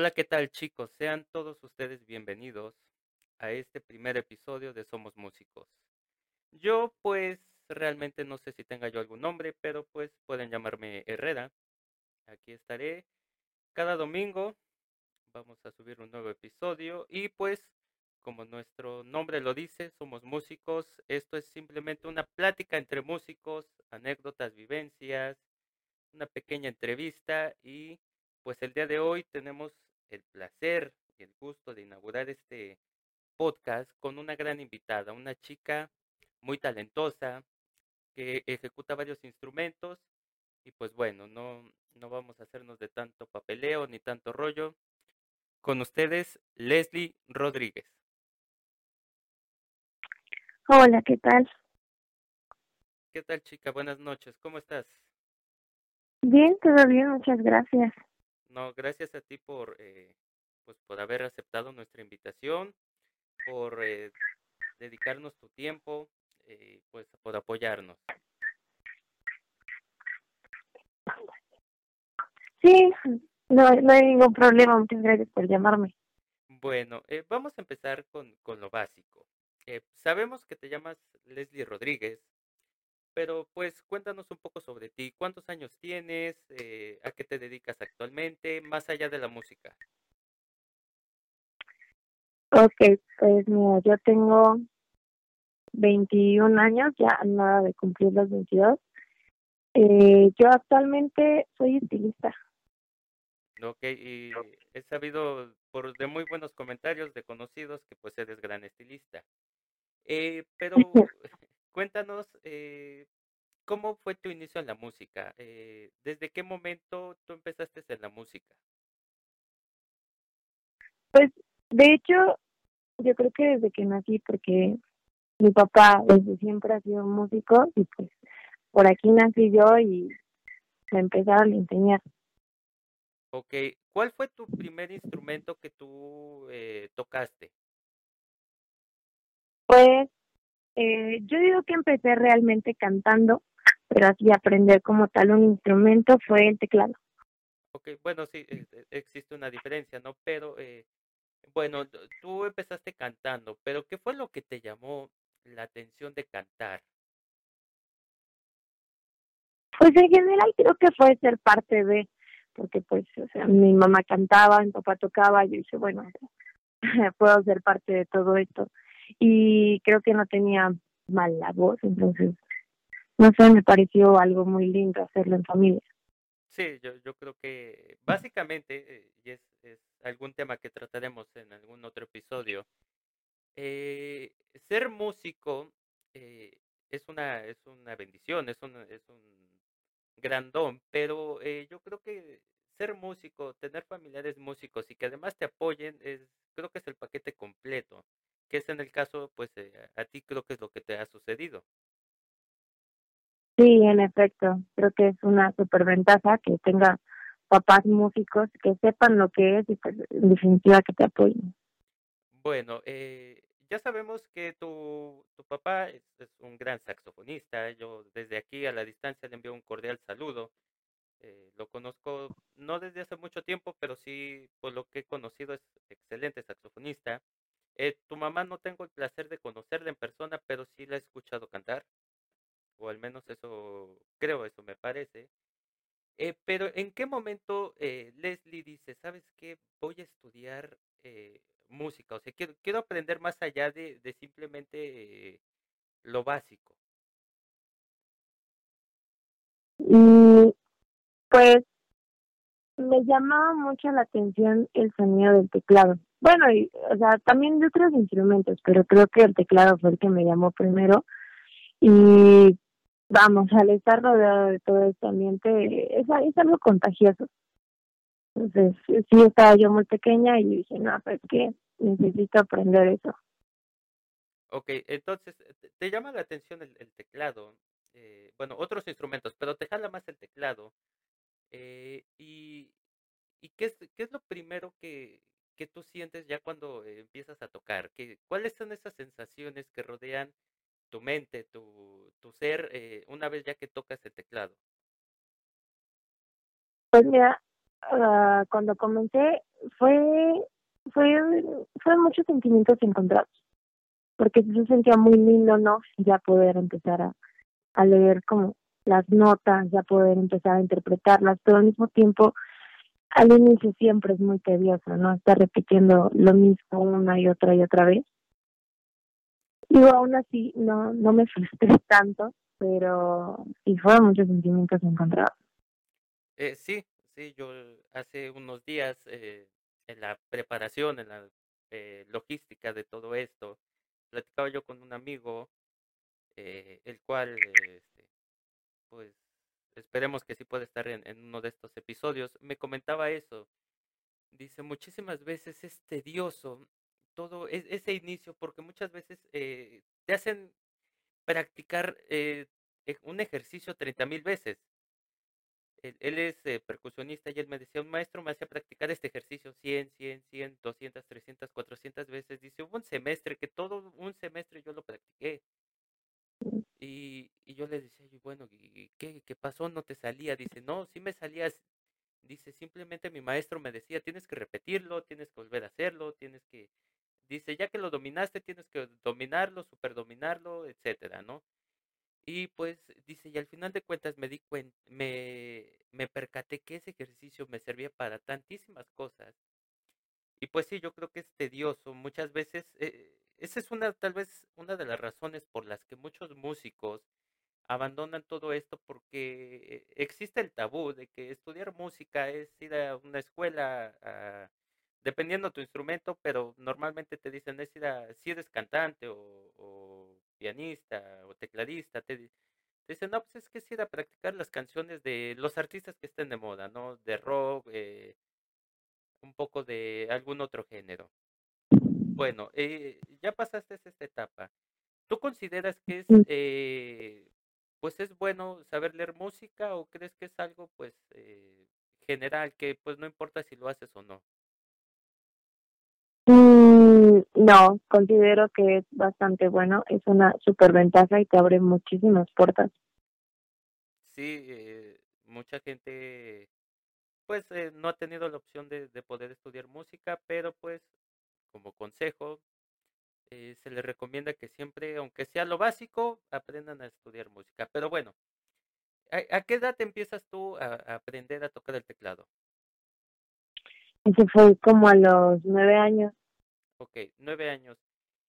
Hola, ¿qué tal chicos? Sean todos ustedes bienvenidos a este primer episodio de Somos Músicos. Yo pues realmente no sé si tenga yo algún nombre, pero pues pueden llamarme Herrera. Aquí estaré cada domingo. Vamos a subir un nuevo episodio y pues como nuestro nombre lo dice, somos músicos. Esto es simplemente una plática entre músicos, anécdotas, vivencias, una pequeña entrevista y pues el día de hoy tenemos el placer y el gusto de inaugurar este podcast con una gran invitada, una chica muy talentosa que ejecuta varios instrumentos y pues bueno, no, no vamos a hacernos de tanto papeleo ni tanto rollo. Con ustedes, Leslie Rodríguez. Hola, ¿qué tal? ¿Qué tal, chica? Buenas noches. ¿Cómo estás? Bien, todo bien, muchas gracias. No, gracias a ti por, eh, pues, por haber aceptado nuestra invitación, por eh, dedicarnos tu tiempo, eh, pues, por apoyarnos. Sí, no, no hay ningún problema, muchas gracias por llamarme. Bueno, eh, vamos a empezar con, con lo básico. Eh, sabemos que te llamas Leslie Rodríguez, pero pues cuéntanos un poco sobre ti. ¿Cuántos años tienes? Eh, ¿A qué te dedicas actualmente? Más allá de la música. Ok, pues mira, yo tengo 21 años, ya nada de cumplir los 22. Eh, yo actualmente soy estilista. Ok, y he sabido por de muy buenos comentarios de conocidos que pues eres gran estilista. Eh, pero cuéntanos, eh, ¿cómo fue tu inicio en la música? Eh, ¿Desde qué momento tú empezaste en la música? Pues de hecho, yo creo que desde que nací, porque mi papá desde siempre ha sido músico y pues por aquí nací yo y me empezaron a enseñar. Ok, ¿cuál fue tu primer instrumento que tú eh, tocaste? Pues eh, yo digo que empecé realmente cantando, pero así aprender como tal un instrumento fue el teclado. Ok, bueno, sí, eh, eh, existe una diferencia, ¿no? Pero, eh, bueno, tú empezaste cantando, pero ¿qué fue lo que te llamó la atención de cantar? Pues en general creo que fue ser parte de, porque pues, o sea, mi mamá cantaba, mi papá tocaba, yo dije, bueno, puedo ser parte de todo esto. Y creo que no tenía mal la voz, entonces, no sé, me pareció algo muy lindo hacerlo en familia. Sí, yo, yo creo que básicamente, eh, y es, es algún tema que trataremos en algún otro episodio, eh, ser músico eh, es una, es una bendición, es un, es un gran don, pero eh, yo creo que ser músico, tener familiares músicos y que además te apoyen, es, creo que es el paquete completo, que es en el caso, pues eh, a ti creo que es lo que te ha sucedido. Sí, en efecto, creo que es una superventaja que tenga papás músicos que sepan lo que es y pues en definitiva que te apoyen. Bueno, eh, ya sabemos que tu, tu papá es, es un gran saxofonista. Yo desde aquí a la distancia le envío un cordial saludo. Eh, lo conozco no desde hace mucho tiempo, pero sí por lo que he conocido es excelente saxofonista. Eh, tu mamá no tengo el placer de conocerla en persona, pero sí la he escuchado cantar, o al menos eso creo, eso me parece. Eh, pero ¿en qué momento eh, Leslie dice, sabes qué? Voy a estudiar música, o sea, quiero, quiero aprender más allá de, de simplemente lo básico. Y pues me llamaba mucho la atención el sonido del teclado. Bueno, y, o sea, también de otros instrumentos, pero creo que el teclado fue el que me llamó primero. Y vamos, al estar rodeado de todo este ambiente, es, algo contagioso. Entonces, sí estaba yo muy pequeña y dije, no, pues que necesito aprender eso. Ok, entonces, ¿te, te llama la atención el, el teclado? Eh, bueno, otros instrumentos, pero te jala más el teclado. Eh, y, ¿y qué es, qué es lo primero que, que tú sientes ya cuando empiezas a tocar? ¿Qué, cuáles son esas sensaciones que rodean tu mente, tu, tu ser, eh, una vez ya que tocas el teclado? Pues mira, ah, cuando comencé fue, fue, fue muchos sentimientos encontrados, porque se sentía muy lindo, ¿no? Ya poder empezar a, a leer como las notas, ya poder empezar a interpretarlas, pero al mismo tiempo al inicio siempre es muy tedioso, ¿no? Estar repitiendo lo mismo una y otra y otra vez. Y aún así no, no me frustré tanto, pero sí fueron muchos sentimientos encontrados. Eh, sí, sí, yo hace unos días eh, en la preparación, en la eh, logística de todo esto, platicaba yo con un amigo, eh, el cual, este, pues, esperemos que sí pueda estar en, en uno de estos episodios, me comentaba eso. Dice, muchísimas veces es tedioso todo es, ese inicio, porque muchas veces eh, te hacen practicar eh, un ejercicio 30 mil veces. Él, él es eh, percusionista y él me decía, un maestro me hacía practicar este ejercicio 100, 100, 100, 200, 300, 400 veces. Dice, hubo un semestre que todo un semestre yo lo practiqué. Y, yo le decía, bueno, ¿y qué, ¿qué pasó? ¿No te salía? Dice, no, sí me salías. Dice, simplemente mi maestro me decía, tienes que repetirlo, tienes que volver a hacerlo, tienes que... Dice, ya que lo dominaste, tienes que dominarlo, superdominarlo, etcétera, ¿no? Y pues dice, y al final de cuentas me di cuenta, me, me percaté que ese ejercicio me servía para tantísimas cosas. Y pues sí, yo creo que es tedioso. Muchas veces, eh, esa es una, tal vez, una de las razones por las que muchos músicos abandonan todo esto porque existe el tabú de que estudiar música es ir a una escuela, a, dependiendo tu instrumento, pero normalmente te dicen es ir a, si eres cantante o, o pianista o tecladista, te, te, dicen, no, pues es que es ir a practicar las canciones de los artistas que estén de moda, ¿no? De rock, eh, un poco de algún otro género. Bueno, eh, ya pasaste esta etapa. ¿Tú consideras que es, eh, pues es bueno saber leer música o crees que es algo, pues, eh, general, que pues no importa si lo haces o no? Mm, no, considero que es bastante bueno, es una super ventaja y te abre muchísimas puertas. Sí, eh, mucha gente pues eh, no ha tenido la opción de, de poder estudiar música, pero pues como consejo eh, se les recomienda que siempre, aunque sea lo básico, aprendan a estudiar música. Pero bueno, ¿a, a qué edad empiezas tú a, a, aprender a tocar el teclado? Eso fue como a los nueve años. Ok, nueve años.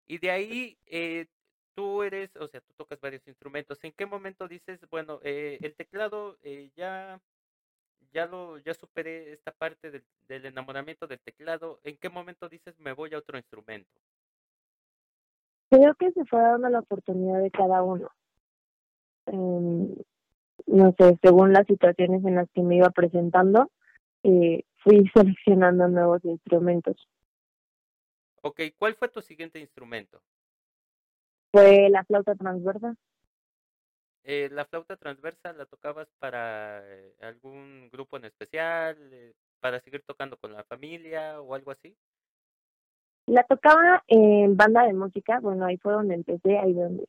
Y de ahí eh, tú eres, o sea, tú tocas varios instrumentos. ¿En qué momento dices, bueno, eh, el teclado eh, ya, ya lo, ya superé esta parte del, del enamoramiento del teclado? ¿En qué momento dices me voy a otro instrumento? Creo que se fue dando la oportunidad de cada uno. Eh, no sé, según las situaciones en las que me iba presentando, eh, fui seleccionando nuevos instrumentos. Ok, ¿cuál fue tu siguiente instrumento? Fue la flauta transversa. Eh, ¿La flauta transversa la tocabas para eh, algún grupo en especial, eh, para seguir tocando con la familia o algo así? La tocaba en banda de música, bueno, ahí fue donde empecé, ahí donde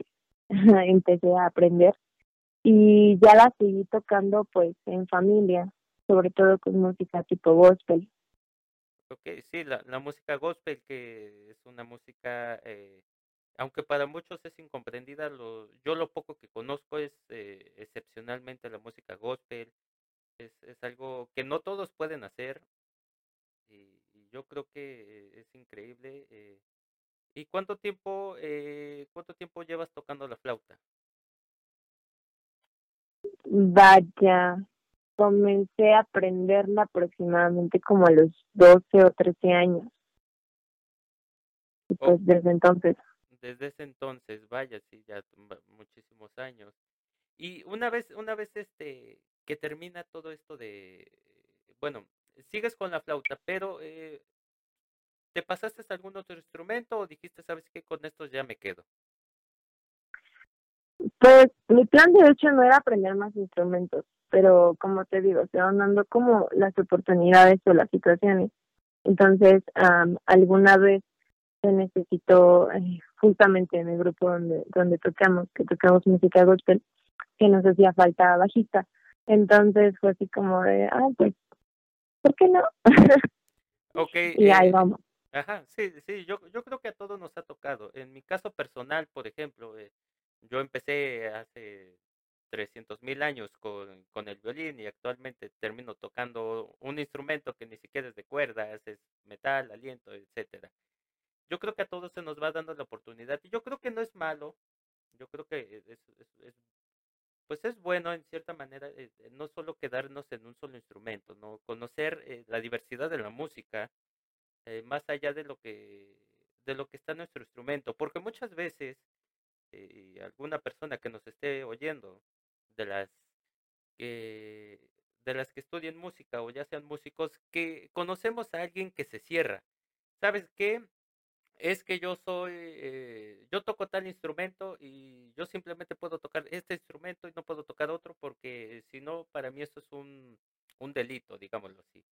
empecé a aprender. Y ya la seguí tocando pues en familia, sobre todo con música tipo gospel. Ok, sí, la, música gospel, que es una música, eh, aunque para muchos es incomprendida, lo, yo lo poco que conozco es eh, excepcionalmente la música gospel, es, es algo que no todos pueden hacer, y, y yo creo que es increíble. ¿Y cuánto tiempo, eh, cuánto tiempo llevas tocando la flauta? Vaya, comencé a aprenderla aproximadamente como a los 12 o 13 años. Y pues Oh, desde entonces. desde ese entonces, vaya, sí, ya muchísimos años. Y una vez, una vez este, que termina todo esto de, bueno, sigues con la flauta, pero eh, ¿te pasaste a algún otro instrumento o dijiste, sabes qué, con estos ya me quedo? Pues mi plan de hecho no era aprender más instrumentos, pero como te digo, se van dando como las oportunidades o las situaciones. Entonces, alguna vez se necesitó, eh, justamente en el grupo donde, donde tocamos, que tocamos música gospel, que nos hacía falta bajista. Entonces fue así como de, ah, pues ¿por qué no? Ok. y ahí eh, vamos. Ajá, sí, sí, yo, yo creo que a todos nos ha tocado. En mi caso personal, por ejemplo, eh, yo empecé hace 300 mil años con, con el violín y actualmente termino tocando un instrumento que ni siquiera es de cuerdas, es metal, aliento, etcétera. Yo creo que a todos se nos va dando la oportunidad y yo creo que no es malo, yo creo que es, es- es- pues es bueno en cierta manera eh, eh, no solo quedarnos en un solo instrumento, no conocer la diversidad de la música eh, más allá de lo que de lo que está nuestro instrumento, porque muchas veces eh, alguna persona que nos esté oyendo de las que de las que estudian música o ya sean músicos que conocemos a alguien que se cierra. ¿Sabes qué? Es que yo soy, eh, yo toco tal instrumento y yo simplemente puedo tocar este instrumento y no puedo tocar otro porque si no, para mí eso es un, un delito, digámoslo así.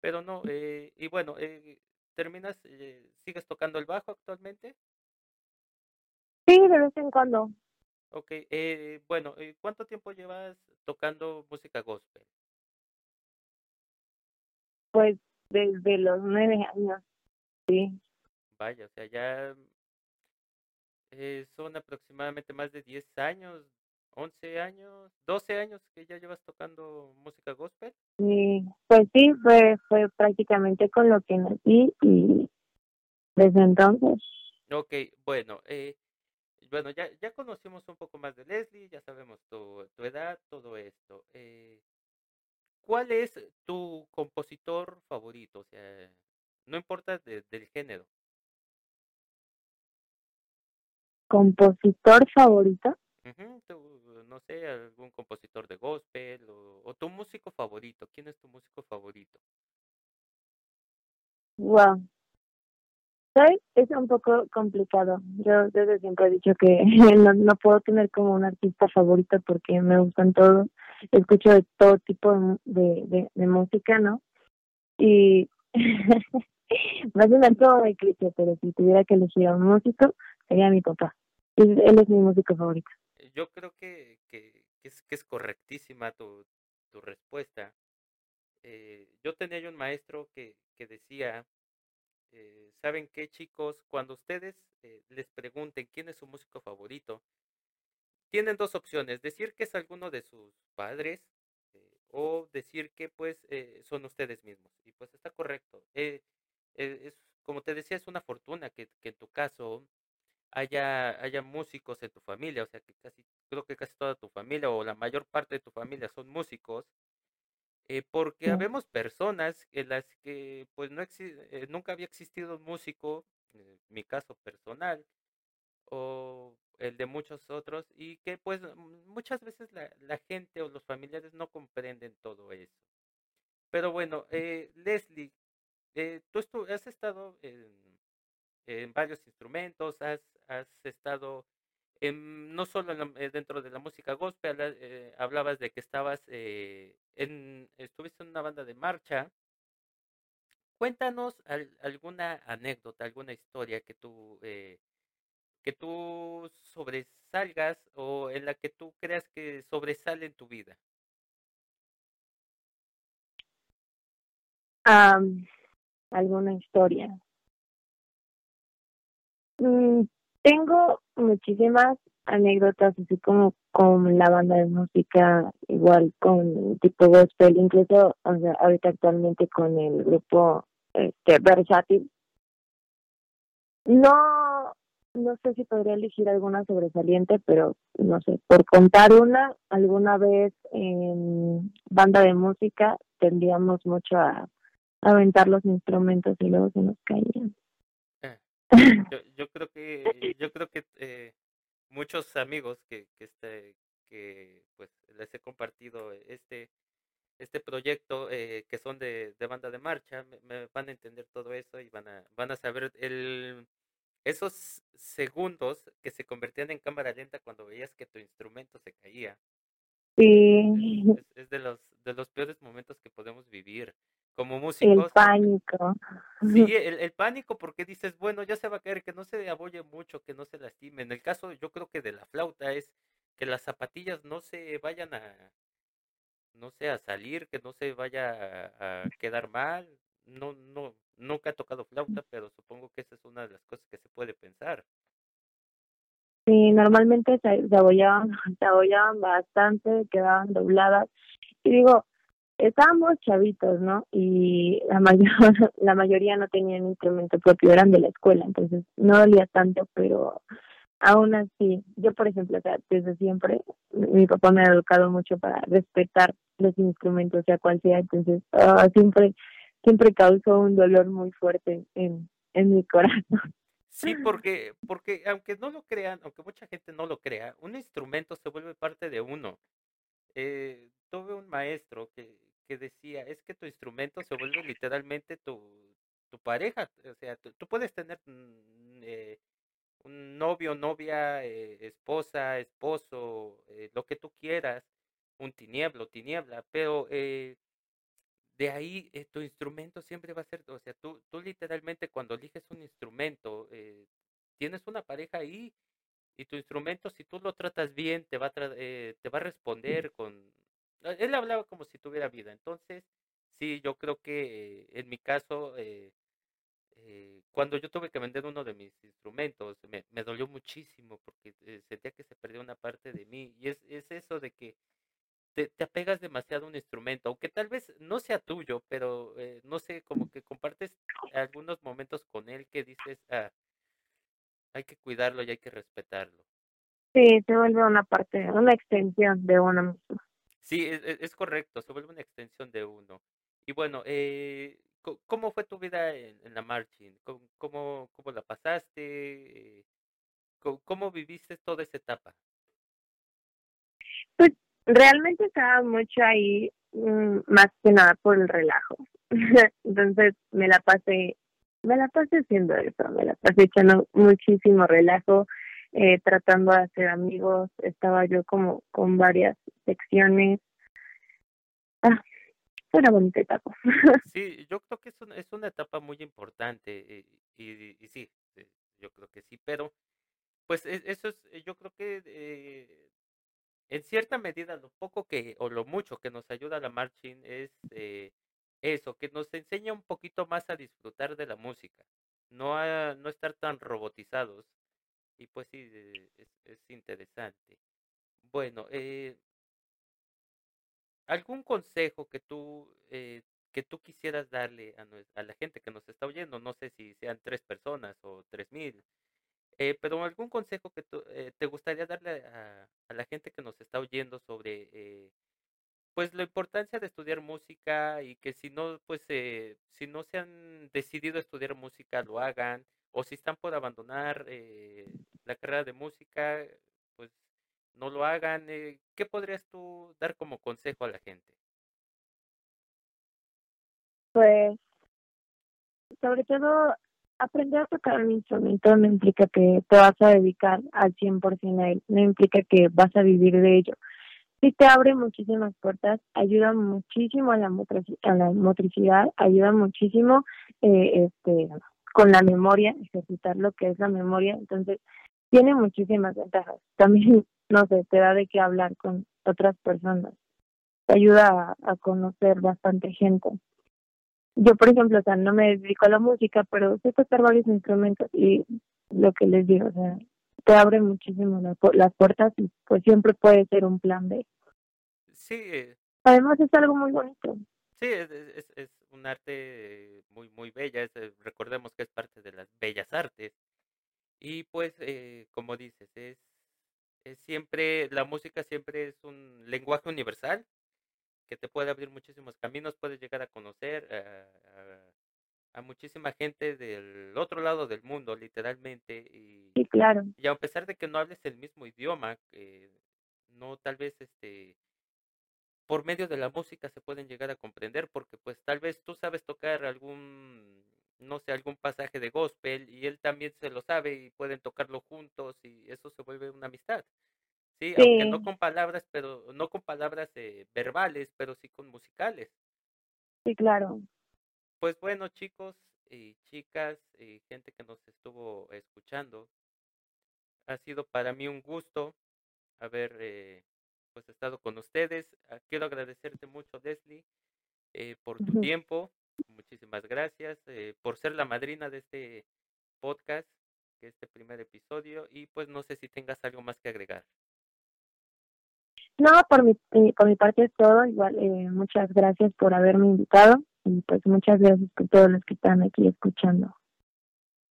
Pero no, eh, y bueno, eh, terminas, eh, ¿sigues tocando el bajo actualmente? Sí, de vez en cuando, Ok, eh, bueno, eh, ¿cuánto tiempo llevas tocando música gospel? pues desde los nueve años, sí. Vaya, o sea, ya eh, son aproximadamente más de 10 años, 11 años, 12 años que ya llevas tocando música gospel. Y pues sí, fue, fue prácticamente con lo que nací y desde entonces, Ok, bueno, eh, bueno, ya, ya conocimos un poco más de Leslie, ya sabemos tu, tu edad, todo esto. Eh, ¿cuál es tu compositor favorito? O sea, no importa de- del género. compositor favorito, Ujú, tú, no sé, algún compositor de gospel o, tu músico favorito. ¿Quién es tu músico favorito? wow. ¿Sabes? Es un poco complicado. Yo desde siempre he dicho que no, no puedo tener como un artista favorito porque me gustan todos. Escucho de todo tipo de, de, de, de música, ¿no? Y va a sonar como muy cliché, pero si tuviera que elegir a un músico, sería mi papá. Él es mi músico favorito. Eh, Yo creo que, que, es, que es correctísima tu, tu respuesta. Eh, yo tenía yo un maestro que, que decía, eh, ¿saben qué, chicos? Cuando ustedes eh, les pregunten quién es su músico favorito, tienen dos opciones, decir que es alguno de sus padres o decir que pues son ustedes mismos. Y pues está correcto. Es, como te decía, es una fortuna que, que en tu caso haya, haya músicos en tu familia, o sea que casi, creo que casi toda tu familia o la mayor parte de tu familia son músicos, eh, porque habemos personas en las que pues no eh, nunca había existido un músico, eh, mi caso personal, o el de muchos otros, y que pues m- muchas veces la, la gente o los familiares no comprenden todo eso. Pero bueno, eh, Leslie, eh, tú has estado en, en varios instrumentos, has, has estado en- no solo en la- eh, dentro de la música gospel, eh, hablabas de que estabas eh, en, estuviste en una banda de marcha. Cuéntanos al- alguna anécdota, alguna historia que tú eh, que tú sobresalgas o en la que tú creas que sobresale en tu vida. Alguna historia. Mm, tengo muchísimas anécdotas, así como con la banda de música, igual con tipo gospel, incluso, o sea, ahorita actualmente con el grupo este versátil. No, no sé si podría elegir alguna sobresaliente, pero no sé, por contar una, alguna vez en banda de música tendíamos mucho a aventar los instrumentos y luego se nos caían. Yo, yo creo que yo creo que eh, muchos amigos que, que este que pues les he compartido este este proyecto eh, que son de, de banda de marcha me, me van a entender todo eso y van a van a saber el esos segundos que se convertían en cámara lenta cuando veías que tu instrumento se caía. Sí, es, es de los de los peores momentos que podemos vivir como el músicos pánico. Sí, el, el pánico porque dices, bueno, ya se va a caer, que no se abolle mucho, que no se lastime. En el caso, yo creo que de la flauta es que las zapatillas no se vayan a, no sé, a salir, que no se vaya a, quedar mal. No, no, nunca he tocado flauta, pero supongo que esa es una de las cosas que se puede pensar. Sí, normalmente se, se abollaban, se abollaban bastante, quedaban dobladas. Y digo, estábamos chavitos, ¿no? Y la mayor, la mayoría no tenían instrumento propio, eran de la escuela, entonces no dolía tanto, pero aún así, yo por ejemplo, o sea, desde siempre, mi papá me ha educado mucho para respetar los instrumentos, sea cual sea, entonces ah, siempre, siempre causó un dolor muy fuerte en, en mi corazón. Sí, porque, porque aunque no lo crean, aunque mucha gente no lo crea, un instrumento se vuelve parte de uno. Eh, tuve un maestro que, que decía, es que tu instrumento se vuelve literalmente tu, tu pareja. O sea, tú, puedes tener mm, eh, un novio, novia, eh, esposa, esposo, eh, lo que tú quieras, un tinieblo, tiniebla, pero de ahí tu instrumento siempre va a ser, o sea, tú, tú literalmente cuando eliges un instrumento, tienes una pareja ahí y tu instrumento, si tú lo tratas bien, te va a, te va a responder con él hablaba como si tuviera vida. Entonces, sí, yo creo que en mi caso, eh, eh, cuando yo tuve que vender uno de mis instrumentos, me, me dolió muchísimo porque sentía que se perdió una parte de mí. Y es, es eso de que te, te, apegas demasiado a un instrumento, aunque tal vez no sea tuyo, pero no sé, como que compartes algunos momentos con él que dices, ah, hay que cuidarlo y hay que respetarlo. Sí, se vuelve una parte, una extensión de uno mismo. Sí, es, correcto, se vuelve una extensión de uno. Y bueno, eh, ¿cómo fue tu vida en, la marching? ¿Cómo, cómo, la pasaste? ¿Cómo, viviste toda esa etapa? Pues realmente estaba mucho ahí, mm, más que nada por el relajo. Entonces me la pasé, me la pasé haciendo eso, me la pasé echando muchísimo relajo, eh, tratando de hacer amigos, estaba yo como con varias secciones. Una bonita etapa. Sí, yo creo que es una, es una etapa muy importante y, y, y sí, eh, yo creo que sí, pero pues e, eso es, yo creo que eh, en cierta medida lo poco que o lo mucho que nos ayuda la marching es eh, eso, que nos enseña un poquito más a disfrutar de la música, no a no estar tan robotizados y pues sí, eh, es, es interesante. Bueno, eh, ¿algún consejo que tú, eh, que tú quisieras darle a, a, la gente que nos está oyendo? No sé si sean tres personas o tres mil, eh, pero algún consejo que tú, eh, te gustaría darle a, a, la gente que nos está oyendo sobre eh, pues la importancia de estudiar música y que si no, pues eh, si no se han decidido estudiar música, lo hagan, o si están por abandonar eh, la carrera de música, pues no lo hagan. Eh, ¿Qué podrías tú dar como consejo a la gente? Pues, sobre todo, aprender a tocar un instrumento no implica que te vas a dedicar al 100% a él, no implica que vas a vivir de ello sí te abre muchísimas puertas, ayuda muchísimo a la, a la motricidad, ayuda muchísimo eh, este, con la memoria, ejercitar lo que es la memoria, entonces tiene muchísimas ventajas. También, no sé, te da de qué hablar con otras personas, te ayuda a, a conocer bastante gente. Yo, por ejemplo, o sea, no me dedico a la música, pero sé tocar varios instrumentos y lo que les digo, o sea, te abre muchísimo las puertas y pues siempre puede ser un plan B. Sí. Eh. Además es algo muy bonito. Sí, es, es, es un arte muy, muy bella. Es, eh, recordemos que es parte de las bellas artes. Y pues, eh, como dices, es, es siempre, la música siempre es un lenguaje universal que te puede abrir muchísimos caminos, puedes llegar a conocer a, a muchísima gente del otro lado del mundo, literalmente. Y, sí, claro. Y a pesar de que no hables el mismo idioma, eh, no tal vez este por medio de la música se pueden llegar a comprender, porque pues tal vez tú sabes tocar algún, no sé, algún pasaje de gospel y él también se lo sabe y pueden tocarlo juntos y eso se vuelve una amistad. Sí, sí. aunque no con palabras, pero no con palabras eh, verbales, pero sí con musicales. Sí, claro. Pues bueno, chicos y chicas y gente que nos estuvo escuchando, ha sido para mí un gusto haber eh, pues estado con ustedes. Ah, quiero agradecerte mucho, Desli, eh, por tu tiempo. Muchísimas gracias eh, por ser la madrina de este podcast, de este primer episodio. Y pues no sé si tengas algo más que agregar. No, por mi, eh, por mi parte es todo. Igual, eh, muchas gracias por haberme invitado y pues muchas gracias por todos los que están aquí escuchando.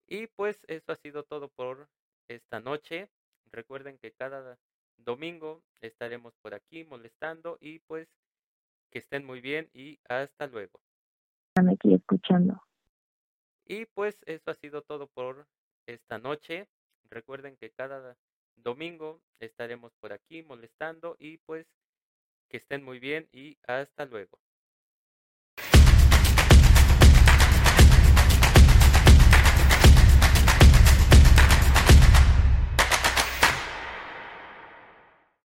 Y pues eso ha sido todo por esta noche. Recuerden que cada domingo estaremos por aquí molestando y pues que estén muy bien y hasta luego. Aquí escuchando. Y pues eso ha sido todo por esta noche. Recuerden que cada domingo estaremos por aquí molestando y pues que estén muy bien y hasta luego.